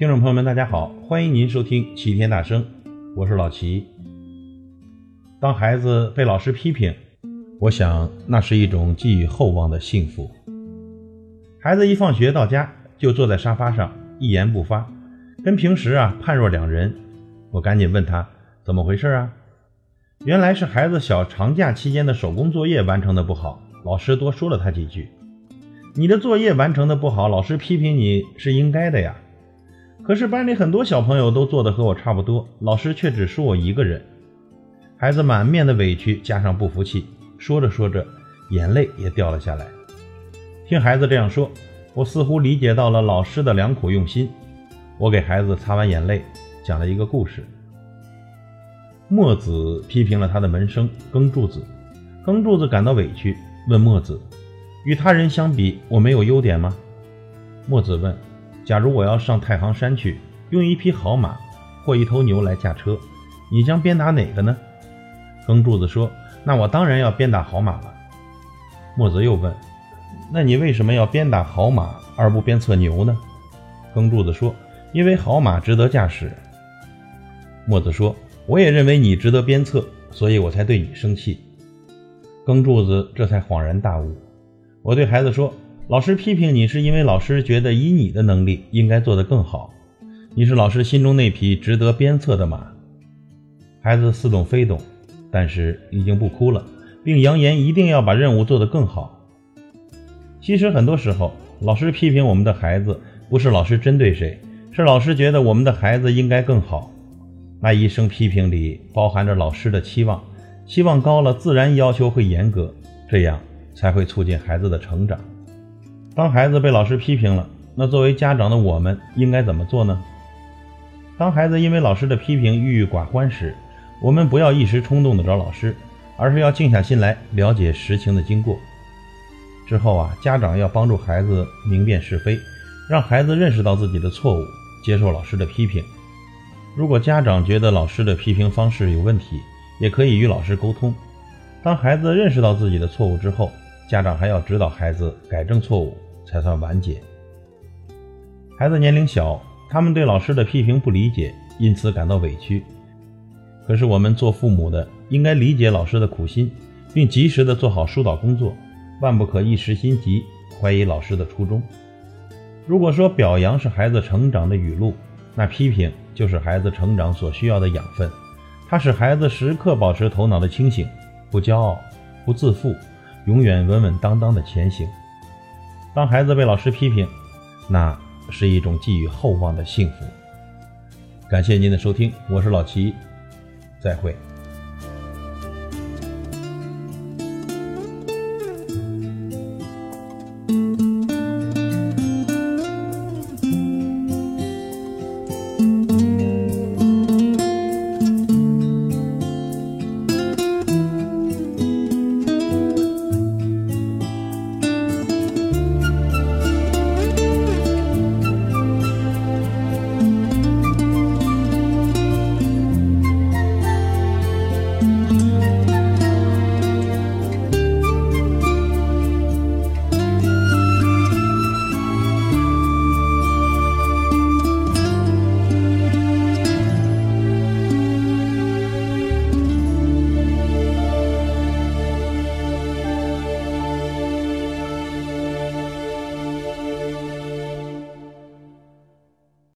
听众朋友们，大家好，欢迎您收听齐天大圣，我是老齐。当孩子被老师批评，我想那是一种寄予厚望的幸福。孩子一放学到家，就坐在沙发上一言不发，跟平时啊判若两人。我赶紧问他怎么回事啊？原来是孩子小长假期间的手工作业完成的不好，老师多说了他几句。你的作业完成的不好，老师批评你是应该的呀。可是班里很多小朋友都做的和我差不多，老师却只说我一个人。孩子满面的委屈加上不服气，说着说着，眼泪也掉了下来。听孩子这样说，我似乎理解到了老师的良苦用心。我给孩子擦完眼泪，讲了一个故事。墨子批评了他的门生耕柱子，耕柱子感到委屈，问墨子：“与他人相比，我没有优点吗？”墨子问。假如我要上太行山去，用一匹好马或一头牛来驾车，你将鞭打哪个呢？耕柱子说：“那我当然要鞭打好马了。”墨子又问：“那你为什么要鞭打好马而不鞭策牛呢？”耕柱子说：“因为好马值得驾驶。”墨子说：“我也认为你值得鞭策，所以我才对你生气。”耕柱子这才恍然大悟。我对孩子说。老师批评你，是因为老师觉得以你的能力应该做得更好。你是老师心中那匹值得鞭策的马。孩子似懂非懂，但是已经不哭了，并扬言一定要把任务做得更好。其实很多时候，老师批评我们的孩子，不是老师针对谁，是老师觉得我们的孩子应该更好。那一声批评里包含着老师的期望，期望高了，自然要求会严格，这样才会促进孩子的成长。当孩子被老师批评了，那作为家长的我们应该怎么做呢？当孩子因为老师的批评郁郁寡欢时，我们不要一时冲动的找老师，而是要静下心来了解实情的经过。之后啊，家长要帮助孩子明辨是非，让孩子认识到自己的错误，接受老师的批评。如果家长觉得老师的批评方式有问题，也可以与老师沟通。当孩子认识到自己的错误之后，家长还要指导孩子改正错误，才算完结。孩子年龄小，他们对老师的批评不理解，因此感到委屈。可是我们做父母的应该理解老师的苦心，并及时的做好疏导工作，万不可一时心急，怀疑老师的初衷。如果说表扬是孩子成长的雨露，那批评就是孩子成长所需要的养分，它使孩子时刻保持头脑的清醒，不骄傲，不自负。永远稳稳当当的前行。当孩子被老师批评，那是一种寄予厚望的幸福。感谢您的收听，我是老齐，再会。